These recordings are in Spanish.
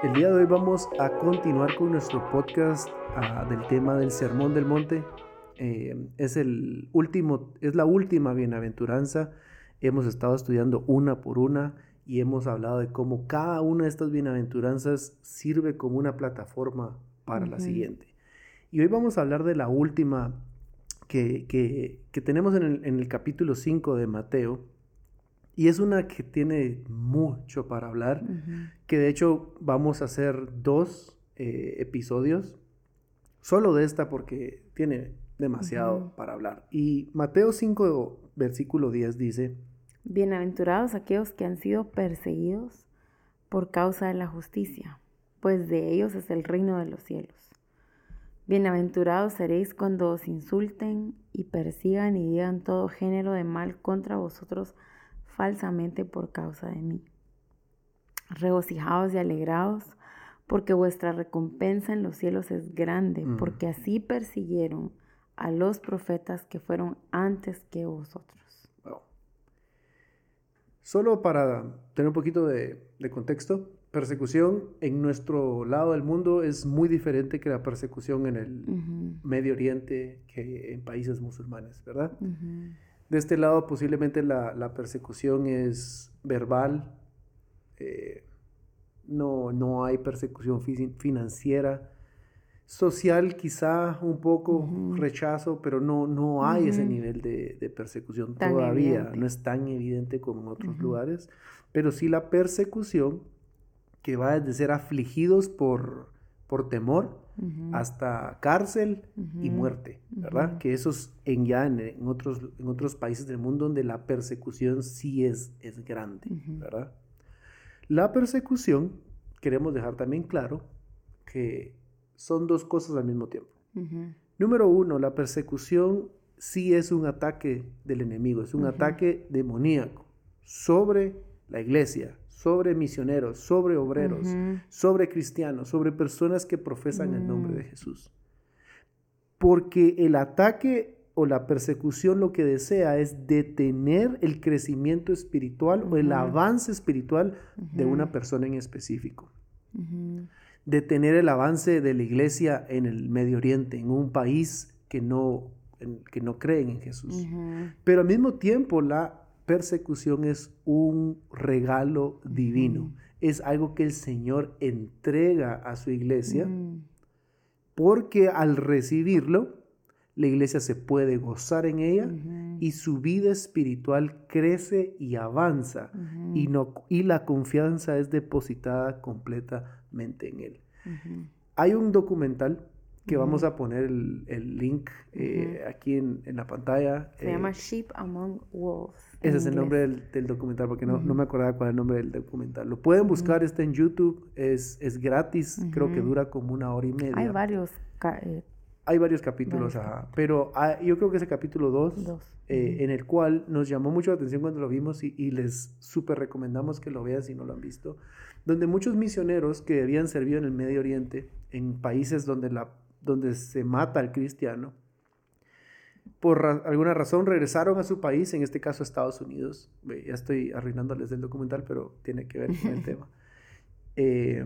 El día de hoy vamos a continuar con nuestro podcast ah, del tema del Sermón del Monte. Eh, es, el último, es la última bienaventuranza. Hemos estado estudiando una por una y hemos hablado de cómo cada una de estas bienaventuranzas sirve como una plataforma para la siguiente. Y hoy vamos a hablar de la última que, que, tenemos en el, en el capítulo 5 de Mateo. Y es una que tiene mucho para hablar, que de hecho vamos a hacer dos eh, episodios solo de esta porque tiene demasiado para hablar. Y Mateo 5, versículo 10 dice, Bienaventurados aquellos que han sido perseguidos por causa de la justicia, pues de ellos es el reino de los cielos. Bienaventurados seréis cuando os insulten y persigan y digan todo género de mal contra vosotros falsamente por causa de mí. Regocijaos y alegraos, porque vuestra recompensa en los cielos es grande, porque así persiguieron a los profetas que fueron antes que vosotros. Solo para tener un poquito de, contexto, persecución en nuestro lado del mundo es muy diferente que la persecución en el Medio Oriente, que en países musulmanes, ¿verdad? De este lado posiblemente la, persecución es verbal, eh, no, no hay persecución financiera, social quizá un poco rechazo, pero no, no hay ese nivel de, persecución todavía, no es tan evidente como en otros lugares, pero sí la persecución que va desde ser afligidos por, por temor hasta cárcel y muerte, ¿verdad? Que eso es en, ya en, otros, en otros países del mundo donde la persecución sí es, es grande, ¿verdad? La persecución, queremos dejar también claro que son dos cosas al mismo tiempo. Número uno, la persecución sí es un ataque del enemigo, es un ataque demoníaco sobre la iglesia, sobre misioneros, sobre obreros, sobre cristianos, sobre personas que profesan el nombre de mm. Jesús. Porque el ataque o la persecución lo que desea es detener el crecimiento espiritual o el avance espiritual de una persona en específico detener el avance de la iglesia en el Medio Oriente, en un país que no, que no creen en Jesús. Pero al mismo tiempo la persecución es un regalo divino, es algo que el Señor entrega a su iglesia, mm. porque al recibirlo, la iglesia se puede gozar en ella y su vida espiritual crece y avanza y, no, y la confianza es depositada completamente en él. Hay un documental que vamos a poner el, link eh, aquí en, la pantalla. Se llama eh, Sheep Among Wolves. Ese es el nombre del, documental, porque no, no, me acordaba cuál es el nombre del documental. Lo pueden buscar, está en YouTube, es, es gratis, creo que dura como una hora y media. Hay varios eh, hay varios capítulos, pero yo creo que ese capítulo 2, eh, en el cual nos llamó mucho la atención cuando lo vimos y, les súper recomendamos que lo vean si no lo han visto, donde muchos misioneros que habían servido en el Medio Oriente, en países donde, la, donde se mata al cristiano, por alguna razón regresaron a su país, en este caso Estados Unidos. Ya estoy arruinándoles el documental, pero tiene que ver con el tema. Eh,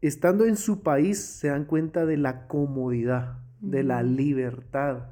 estando en su país se dan cuenta de la comodidad de la libertad.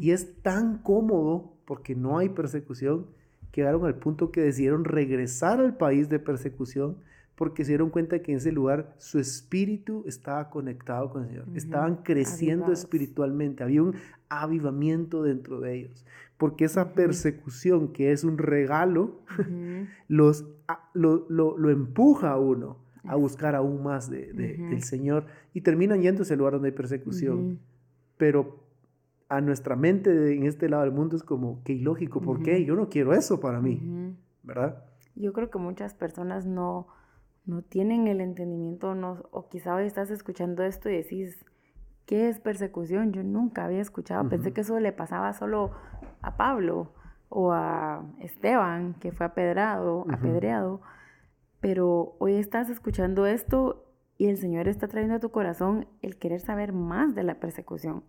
Y es tan cómodo, porque no hay persecución, que llegaron al punto que decidieron regresar al país de persecución porque se dieron cuenta que en ese lugar su espíritu estaba conectado con el Señor. Estaban creciendo espiritualmente, había un avivamiento dentro de ellos. Porque esa persecución, que es un regalo, los, lo, lo, empuja a uno a buscar aún más de, del Señor. Y terminan yendo a ese lugar donde hay persecución. Pero a nuestra mente en este lado del mundo es como que ilógico, ¿por qué? Yo no quiero eso para mí, ¿verdad? Yo creo que muchas personas no, no tienen el entendimiento, no, o quizá hoy estás escuchando esto y decís, ¿qué es persecución? Yo nunca había escuchado, pensé que eso le pasaba solo a Pablo o a Esteban, que fue apedrado, apedreado, pero hoy estás escuchando esto y el Señor está trayendo a tu corazón el querer saber más de la persecución.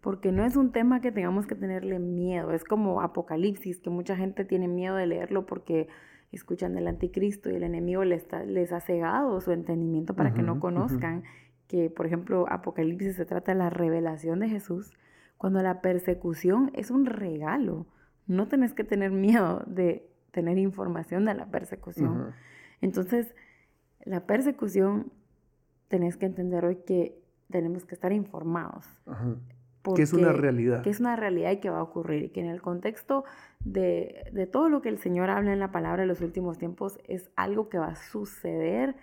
Porque no es un tema que tengamos que tenerle miedo. Es como Apocalipsis, que mucha gente tiene miedo de leerlo porque escuchan del anticristo y el enemigo les, les ha cegado su entendimiento para que no conozcan que, por ejemplo, Apocalipsis se trata de la revelación de Jesús, cuando la persecución es un regalo. No tenés que tener miedo de tener información de la persecución. Entonces, la persecución, tenés que entender hoy que tenemos que estar informados. Que es una realidad. Que es una realidad y que va a ocurrir. Y que en el contexto de, de, todo lo que el Señor habla en la palabra en los últimos tiempos es algo que va a suceder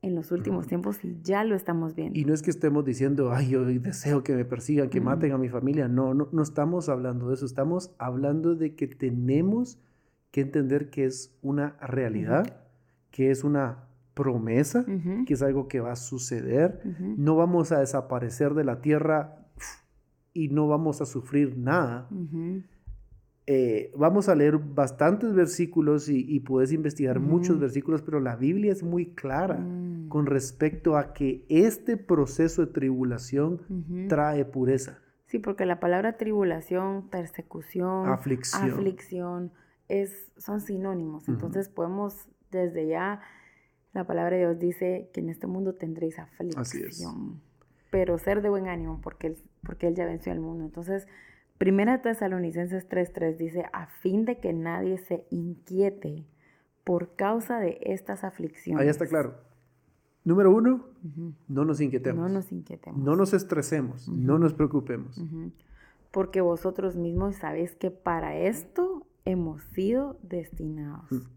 en los últimos tiempos y ya lo estamos viendo. Y no es que estemos diciendo, ay, yo deseo que me persigan, que maten a mi familia. No, no, no estamos hablando de eso. Estamos hablando de que tenemos que entender que es una realidad, que es una promesa, que es algo que va a suceder. No vamos a desaparecer de la tierra y no vamos a sufrir nada. Eh, vamos a leer bastantes versículos y, puedes investigar muchos versículos, pero la Biblia es muy clara mm. con respecto a que este proceso de tribulación trae pureza. Sí, porque la palabra tribulación, persecución, aflicción, aflicción es, son sinónimos. Entonces podemos desde ya, la palabra de Dios dice que en este mundo tendréis aflicción. Pero ser de buen ánimo porque él, porque él ya venció al mundo. Entonces, Primera Tesalonicenses 3:3 dice, a fin de que nadie se inquiete por causa de estas aflicciones. Ahí está claro. Número uno, no nos inquietemos. No nos inquietemos. No nos estresemos, no nos preocupemos. Porque vosotros mismos sabéis que para esto hemos sido destinados.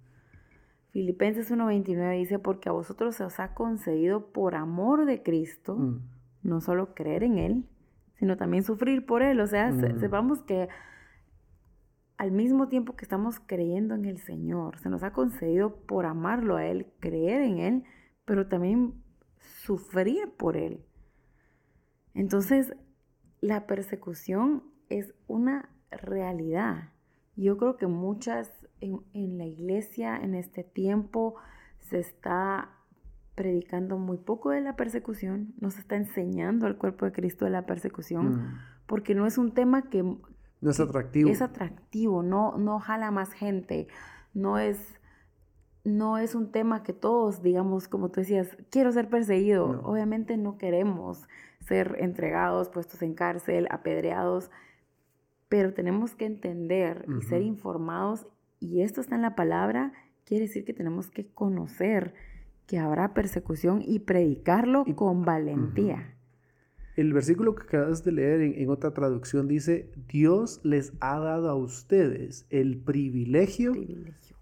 Filipenses 1:29 dice, porque a vosotros se os ha concedido por amor de Cristo, mm. No solo creer en Él, sino también sufrir por Él. O sea, mm. sepamos que al mismo tiempo que estamos creyendo en el Señor, se nos ha concedido por amarlo a Él, creer en Él, pero también sufrir por Él. Entonces, la persecución es una realidad. Yo creo que muchas en, en la iglesia en este tiempo se está predicando muy poco de la persecución, nos está enseñando al cuerpo de Cristo de la persecución, mm. porque no es un tema que... No es atractivo. Es atractivo, no, no jala más gente, no es, no es un tema que todos, digamos, como tú decías, quiero ser perseguido. Obviamente no queremos ser entregados, puestos en cárcel, apedreados, pero tenemos que entender y ser informados, y esto está en la palabra, quiere decir que tenemos que conocer que habrá persecución y predicarlo con valentía. El versículo que acabas de leer en, otra traducción dice, Dios les ha dado a ustedes el privilegio,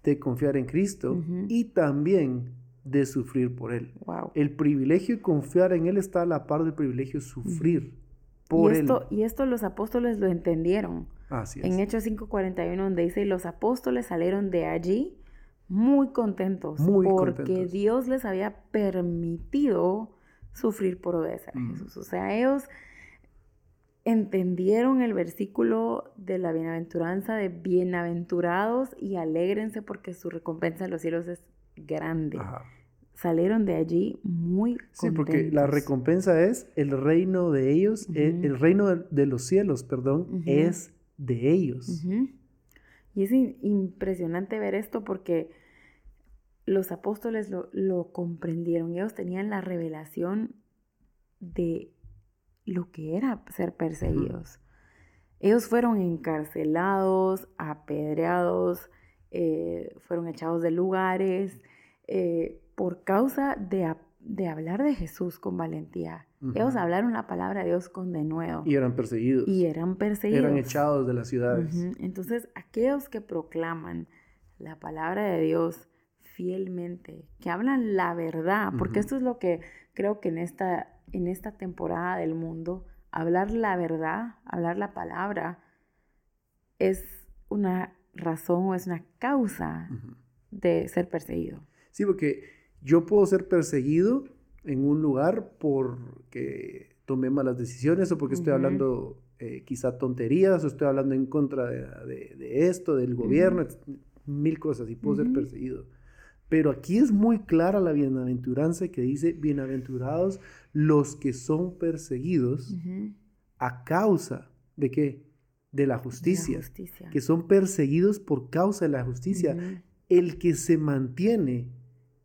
de confiar en Cristo y también de sufrir por Él. El privilegio de confiar en Él está a la par del privilegio de sufrir por y esto, Él. Y esto los apóstoles lo entendieron. Así es. En Hechos 5:41 donde dice, los apóstoles salieron de allí muy contentos porque Dios les había permitido sufrir por obedecer a mm. Jesús. O sea, ellos entendieron el versículo de la bienaventuranza de bienaventurados y alégrense porque su recompensa en los cielos es grande. Salieron de allí muy contentos. Sí, porque la recompensa es el reino de ellos, eh, el, reino de, los cielos, perdón, es de ellos. Y es impresionante ver esto porque los apóstoles lo, comprendieron. Ellos tenían la revelación de lo que era ser perseguidos. Ellos fueron encarcelados, apedreados, eh, fueron echados de lugares eh, por causa de, de, hablar de Jesús con valentía. Ellos hablaron la palabra de Dios con denuedo. Y eran perseguidos. Y eran perseguidos. Eran echados de las ciudades. Entonces, aquellos que proclaman la palabra de Dios fielmente, que hablan la verdad, porque esto es lo que creo que en esta, en esta temporada del mundo, hablar la verdad, hablar la palabra, es una razón o es una causa de ser perseguido. Sí, porque yo puedo ser perseguido en un lugar porque tomé malas decisiones o porque estoy hablando eh, quizá tonterías o estoy hablando en contra de, esto, del gobierno, mil cosas y puedo ser perseguido. Pero aquí es muy clara la bienaventuranza que dice, bienaventurados los que son perseguidos a causa de qué? De la justicia. Que son perseguidos por causa de la justicia. el que se mantiene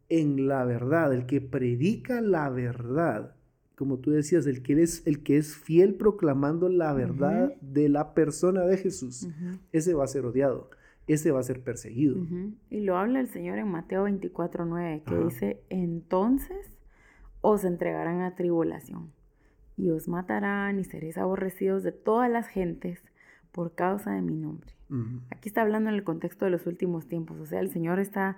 en la verdad, el que predica la verdad, como tú decías, el que es, el que es fiel proclamando la verdad de la persona de Jesús, ese va a ser odiado, ese va a ser perseguido. Y lo habla el Señor en Mateo 24:9, que dice, entonces os entregarán a tribulación y os matarán y seréis aborrecidos de todas las gentes por causa de mi nombre. Aquí está hablando en el contexto de los últimos tiempos, o sea, el Señor está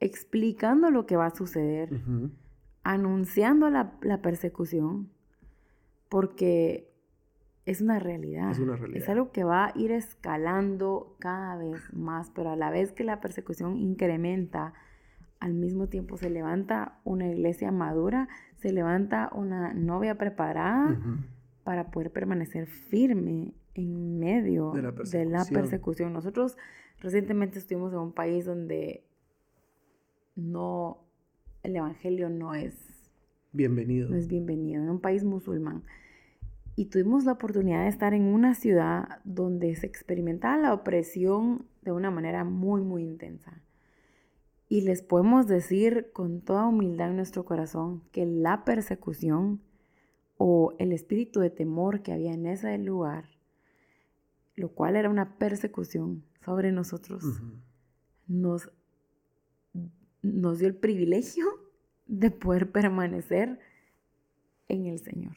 explicando lo que va a suceder, anunciando la, persecución, porque es una, realidad. es una realidad. Es algo que va a ir escalando cada vez más, pero a la vez que la persecución incrementa, al mismo tiempo se levanta una iglesia madura, se levanta una novia preparada para poder permanecer firme en medio de la, persecución. Nosotros recientemente estuvimos en un país donde no, el Evangelio no es bienvenido. No es bienvenido, en un país musulmán. Y tuvimos la oportunidad de estar en una ciudad donde se experimentaba la opresión de una manera muy, muy intensa. Y les podemos decir con toda humildad en nuestro corazón que la persecución o el espíritu de temor que había en ese lugar, lo cual era una persecución sobre nosotros, nos nos dio el privilegio de poder permanecer en el Señor.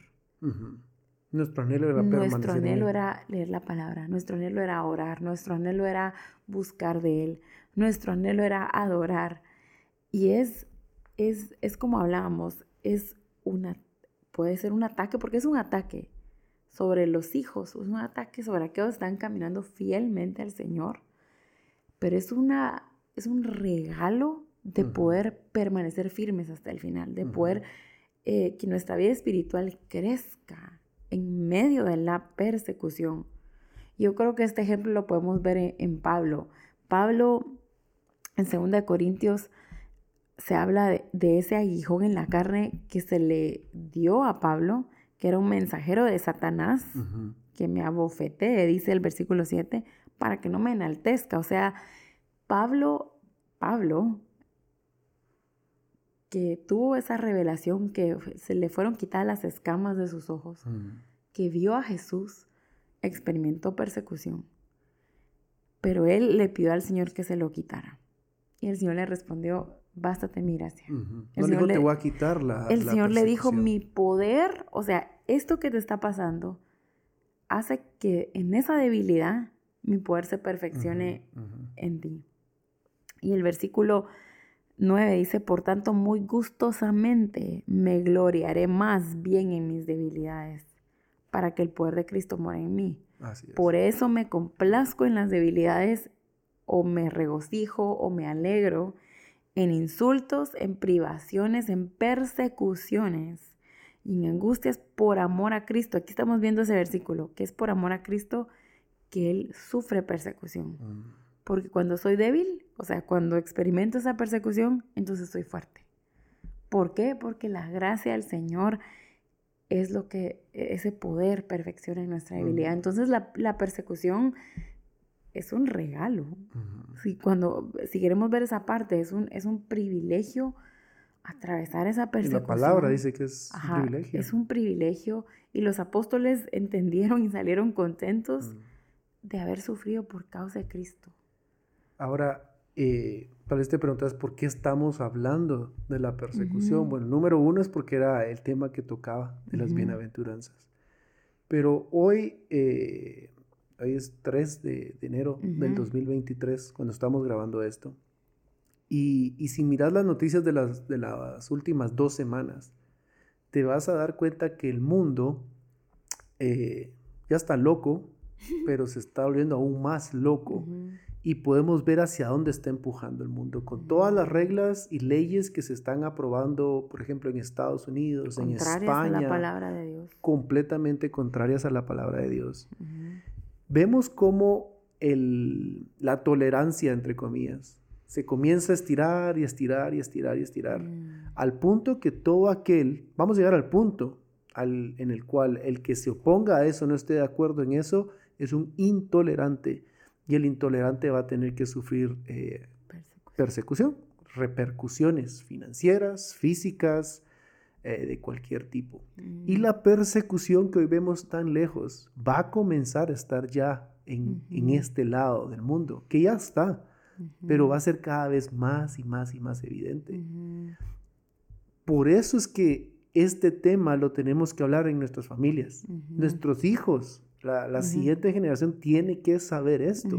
Nuestro anhelo era Nuestro anhelo era leer la palabra, nuestro anhelo era orar, nuestro anhelo era buscar de Él, nuestro anhelo era adorar. Y es, es, es como hablábamos, es una, puede ser un ataque, porque es un ataque sobre los hijos, es un ataque sobre aquellos que están caminando fielmente al Señor, pero es, una, es un regalo de poder permanecer firmes hasta el final, de poder eh, que nuestra vida espiritual crezca en medio de la persecución. Yo creo que este ejemplo lo podemos ver en, Pablo. Pablo, en 2 Corintios, se habla de, ese aguijón en la carne que se le dio a Pablo, que era un mensajero de Satanás, que me abofete, dice el versículo 7, para que no me enaltezca. O sea, Pablo, Pablo que tuvo esa revelación, que se le fueron quitadas las escamas de sus ojos, que vio a Jesús, experimentó persecución. Pero él le pidió al Señor que se lo quitara. Y el Señor le respondió, bástate mi gracia. No dijo, te voy a quitar la El Señor le dijo, mi poder, o sea, esto que te está pasando, hace que en esa debilidad mi poder se perfeccione en ti. Y el versículo 9 dice, por tanto, muy gustosamente me gloriaré más bien en mis debilidades, para que el poder de Cristo more en mí. Por eso me complazco en las debilidades, o me regocijo, o me alegro, en insultos, en privaciones, en persecuciones y en angustias por amor a Cristo. Aquí estamos viendo ese versículo, que es por amor a Cristo que Él sufre persecución. Mm. Porque cuando soy débil, o sea, cuando experimento esa persecución, entonces soy fuerte. ¿Por qué? Porque la gracia del Señor es lo que ese poder perfecciona en nuestra debilidad. Entonces la, persecución es un regalo. si, cuando, si queremos ver esa parte, es un, es un privilegio atravesar esa persecución. Y la palabra dice que es un privilegio. Es un privilegio y los apóstoles entendieron y salieron contentos de haber sufrido por causa de Cristo. Ahora, eh, tal vez te preguntas por qué estamos hablando de la persecución. Bueno, número uno es porque era el tema que tocaba de las bienaventuranzas. Pero hoy, eh, hoy es 3 de, enero del 2023, cuando estamos grabando esto. Y, y, si miras las noticias de las, de las últimas dos semanas, te vas a dar cuenta que el mundo eh, ya está loco, pero se está volviendo aún más loco y podemos ver hacia dónde está empujando el mundo, con todas las reglas y leyes que se están aprobando, por ejemplo, en Estados Unidos, en España. A la palabra de Dios. Completamente contrarias a la palabra de Dios. Vemos cómo el, la tolerancia, entre comillas, se comienza a estirar y estirar y estirar y estirar, mm. al punto que todo aquel, vamos a llegar al punto al, en el cual el que se oponga a eso, no esté de acuerdo en eso, es un intolerante y el intolerante va a tener que sufrir eh, persecución, repercusiones financieras, físicas, eh, de cualquier tipo. Y mm. la persecución que hoy vemos tan lejos va a comenzar a estar ya en, este lado del mundo, que ya está, pero va a ser cada vez más y más y más evidente. Por eso es que este tema lo tenemos que hablar en nuestras familias. Nuestros hijos, la, siguiente generación tiene que saber esto.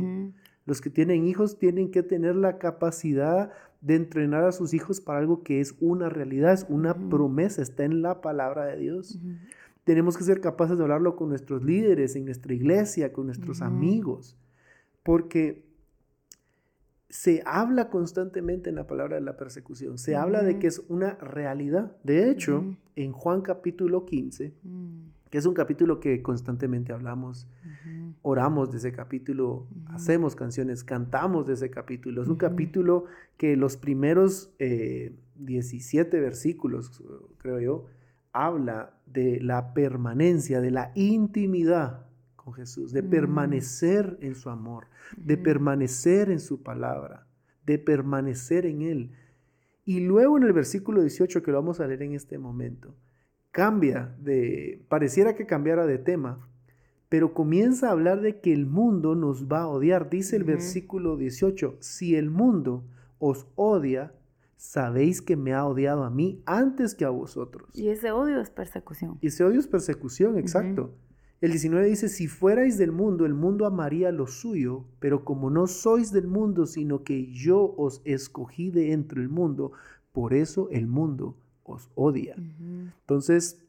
Los que tienen hijos tienen que tener la capacidad de entrenar a sus hijos para algo que es una realidad, es una promesa, está en la palabra de Dios. Tenemos que ser capaces de hablarlo con nuestros líderes, en nuestra iglesia, con nuestros amigos, porque se habla constantemente en la palabra de la persecución, se habla de que es una realidad. De hecho, en Juan capítulo 15, que es un capítulo que constantemente hablamos, oramos de ese capítulo, hacemos canciones, cantamos de ese capítulo. Es un capítulo que los primeros 17 eh, versículos, creo yo, habla de la permanencia, de la intimidad con Jesús, de permanecer en su amor, de permanecer en su palabra, de permanecer en Él. Y luego en el versículo 18, que lo vamos a leer en este momento, cambia de, pareciera que cambiara de tema, pero comienza a hablar de que el mundo nos va a odiar. Dice el versículo 18, si el mundo os odia, sabéis que me ha odiado a mí antes que a vosotros. Y ese odio es persecución. Y ese odio es persecución, exacto. El 19 dice, si fuerais del mundo, el mundo amaría lo suyo, pero como no sois del mundo, sino que yo os escogí de entre el mundo, por eso el mundo os odia. Entonces,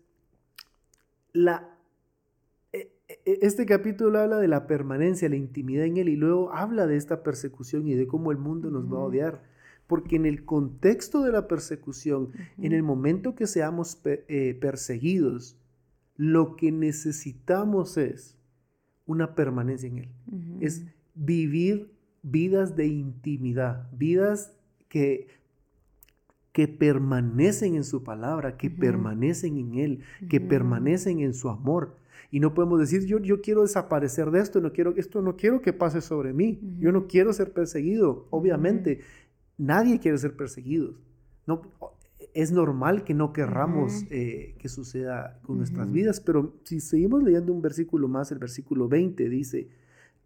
la, e, e, este capítulo habla de la permanencia, la intimidad en él y luego habla de esta persecución y de cómo el mundo nos va a odiar. Porque en el contexto de la persecución, en el momento que seamos eh, perseguidos, lo que necesitamos es una permanencia en Él. Es vivir vidas de intimidad, vidas que que permanecen en su palabra, que permanecen en Él, que permanecen en su amor. Y no podemos decir, yo, yo quiero desaparecer de esto, no quiero, esto no quiero que pase sobre mí, yo no quiero ser perseguido. Obviamente, nadie quiere ser perseguido. No, es normal que no querramos eh, que suceda con nuestras vidas, pero si seguimos leyendo un versículo más, el versículo 20 dice,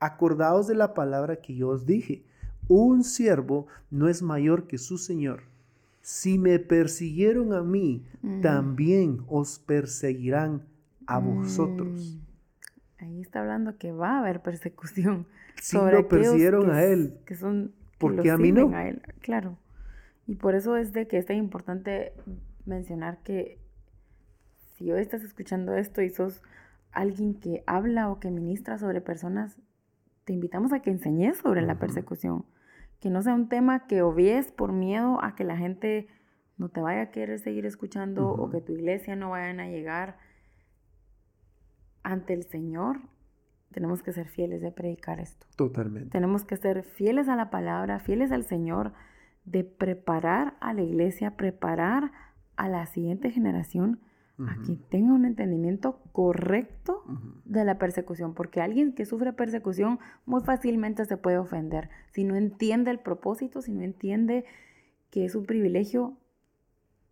acordaos de la palabra que yo os dije, un siervo no es mayor que su Señor si me persiguieron a mí, también os perseguirán a vosotros. Mm. Ahí está hablando que va a haber persecución. Si lo persiguieron a él. Que son. Porque a mí no. A él. Claro. Y por eso es de que es tan importante mencionar que si hoy estás escuchando esto y sos alguien que habla o que ministra sobre personas, te invitamos a que enseñes sobre la persecución que no sea un tema que obvies por miedo a que la gente no te vaya a querer seguir escuchando o que tu iglesia no vayan a llegar ante el Señor. Tenemos que ser fieles de predicar esto. Totalmente. Tenemos que ser fieles a la palabra, fieles al Señor, de preparar a la iglesia, preparar a la siguiente generación a que tenga un entendimiento correcto de la persecución, porque alguien que sufre persecución muy fácilmente se puede ofender si no entiende el propósito, si no entiende que es un privilegio.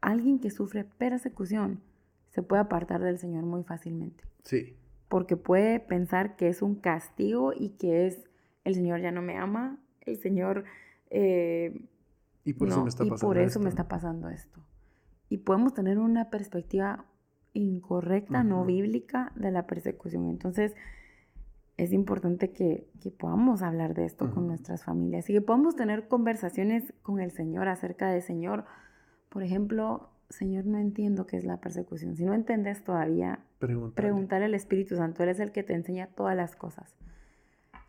Alguien que sufre persecución se puede apartar del Señor muy fácilmente. Sí. Porque puede pensar que es un castigo y que es el Señor ya no me ama, el Señor... Eh, y por eso, me está, pasando por eso me está pasando esto. Y podemos tener una perspectiva incorrecta, no bíblica de la persecución. Entonces, es importante que, podamos hablar de esto con nuestras familias y que podamos tener conversaciones con el Señor acerca de Señor. Por ejemplo, Señor, no entiendo qué es la persecución. Si no entiendes todavía, preguntarle al Espíritu Santo. Él es el que te enseña todas las cosas.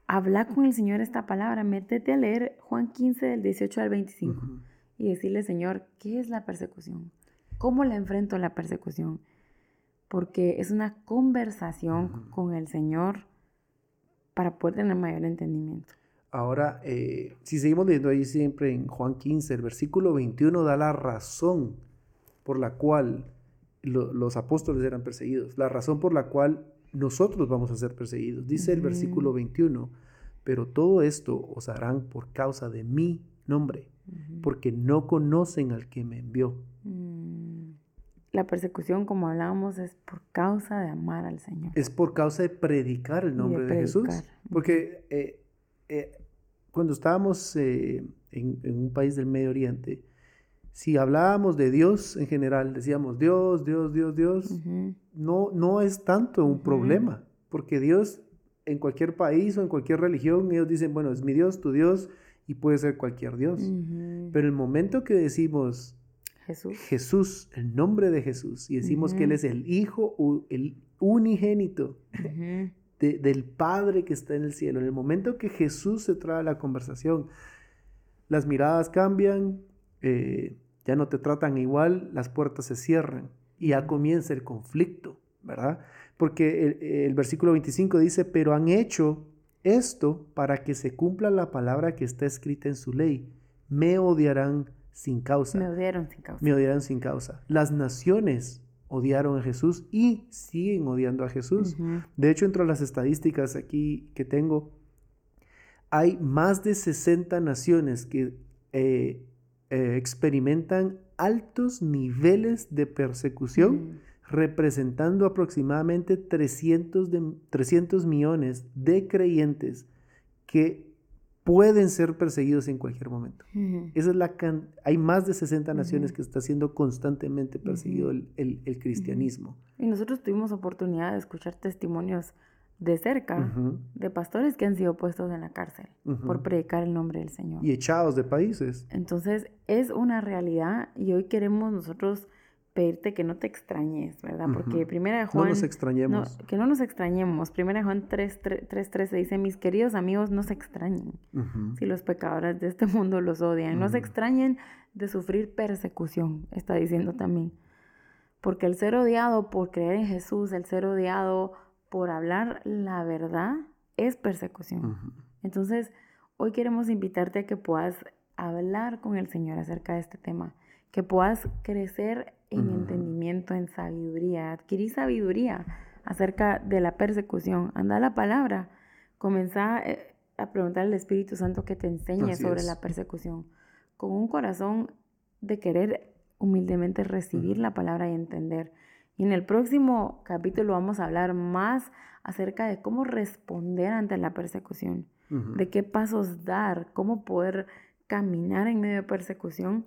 Habla con el Señor esta palabra. Métete a leer Juan 15, del 18 al 25 y decirle, Señor, ¿qué es la persecución? ¿Cómo la enfrento la persecución? Porque es una conversación con el Señor para poder tener mayor entendimiento. Ahora, eh, si seguimos leyendo ahí siempre en Juan 15, el versículo 21 da la razón por la cual los apóstoles eran perseguidos, la razón por la cual nosotros vamos a ser perseguidos. Dice el versículo 21, pero todo esto os harán por causa de mí nombre, porque no conocen al que me envió. Mm. La persecución, como hablábamos, es por causa de amar al Señor. Es por causa de predicar el nombre de, Jesús. Porque eh, eh, cuando estábamos eh, en, un país del Medio Oriente, si hablábamos de Dios en general, decíamos Dios, Dios, Dios, Dios, no, no es tanto un problema, porque Dios en cualquier país o en cualquier religión, ellos dicen, bueno, es mi Dios, tu Dios, y puede ser cualquier Dios. Pero el momento que decimos Jesús, Jesús el nombre de Jesús, y decimos que Él es el Hijo, el unigénito del Padre que está en el cielo, en el momento que Jesús se trae a la conversación, las miradas cambian, eh, ya no te tratan igual, las puertas se cierran y ya comienza el conflicto, ¿verdad? Porque el, el versículo 25 dice, pero han hecho esto para que se cumpla la palabra que está escrita en su ley. Me odiarán sin causa. Me odiaron sin causa. Me odiarán sin causa. Las naciones odiaron a Jesús y siguen odiando a Jesús. De hecho, entre las estadísticas aquí que tengo, hay más de 60 naciones que eh, eh, experimentan altos niveles de persecución representando aproximadamente 300, de, 300 millones de creyentes que pueden ser perseguidos en cualquier momento. Esa es la hay más de 60 naciones que está siendo constantemente perseguido el, el, cristianismo. Y nosotros tuvimos oportunidad de escuchar testimonios de cerca de pastores que han sido puestos en la cárcel por predicar el nombre del Señor. Y echados de países. Entonces es una realidad y hoy queremos nosotros pedirte que no te extrañes, ¿verdad? Porque primera de Juan... No nos extrañemos. que no nos extrañemos. Primera de Juan 3.13 dice, mis queridos amigos, no se extrañen si los pecadores de este mundo los odian. No se extrañen de sufrir persecución, está diciendo también. Porque el ser odiado por creer en Jesús, el ser odiado por hablar la verdad, es persecución. Entonces, hoy queremos invitarte a que puedas hablar con el Señor acerca de este tema, que puedas crecer en entendimiento, en sabiduría. Adquirí sabiduría acerca de la persecución. Anda la palabra. Comenzá eh, a preguntar al Espíritu Santo que te enseñe sobre la persecución. Con un corazón de querer humildemente recibir la palabra y entender. Y en el próximo capítulo vamos a hablar más acerca de cómo responder ante la persecución, de qué pasos dar, cómo poder caminar en medio de persecución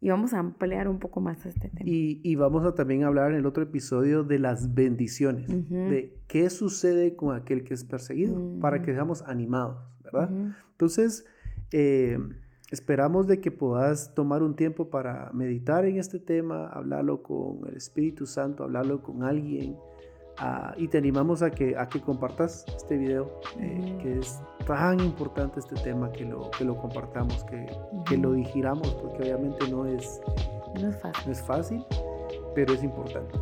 y vamos a ampliar un poco más este tema. Y, vamos a también hablar en el otro episodio de las bendiciones, de qué sucede con aquel que es perseguido, para que seamos animados, ¿verdad? Entonces, eh, esperamos de que puedas tomar un tiempo para meditar en este tema, hablarlo con el Espíritu Santo, hablarlo con alguien, Ah, y te animamos a que, a que compartas este video, eh, que es tan importante este tema, que lo, que lo compartamos, que, que lo digiramos, porque obviamente no es, no es, fácil. no es fácil, pero es importante.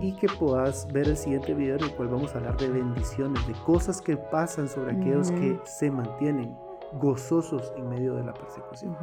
Y que puedas ver el siguiente video en el cual vamos a hablar de bendiciones, de cosas que pasan sobre aquellos que se mantienen gozosos en medio de la persecución.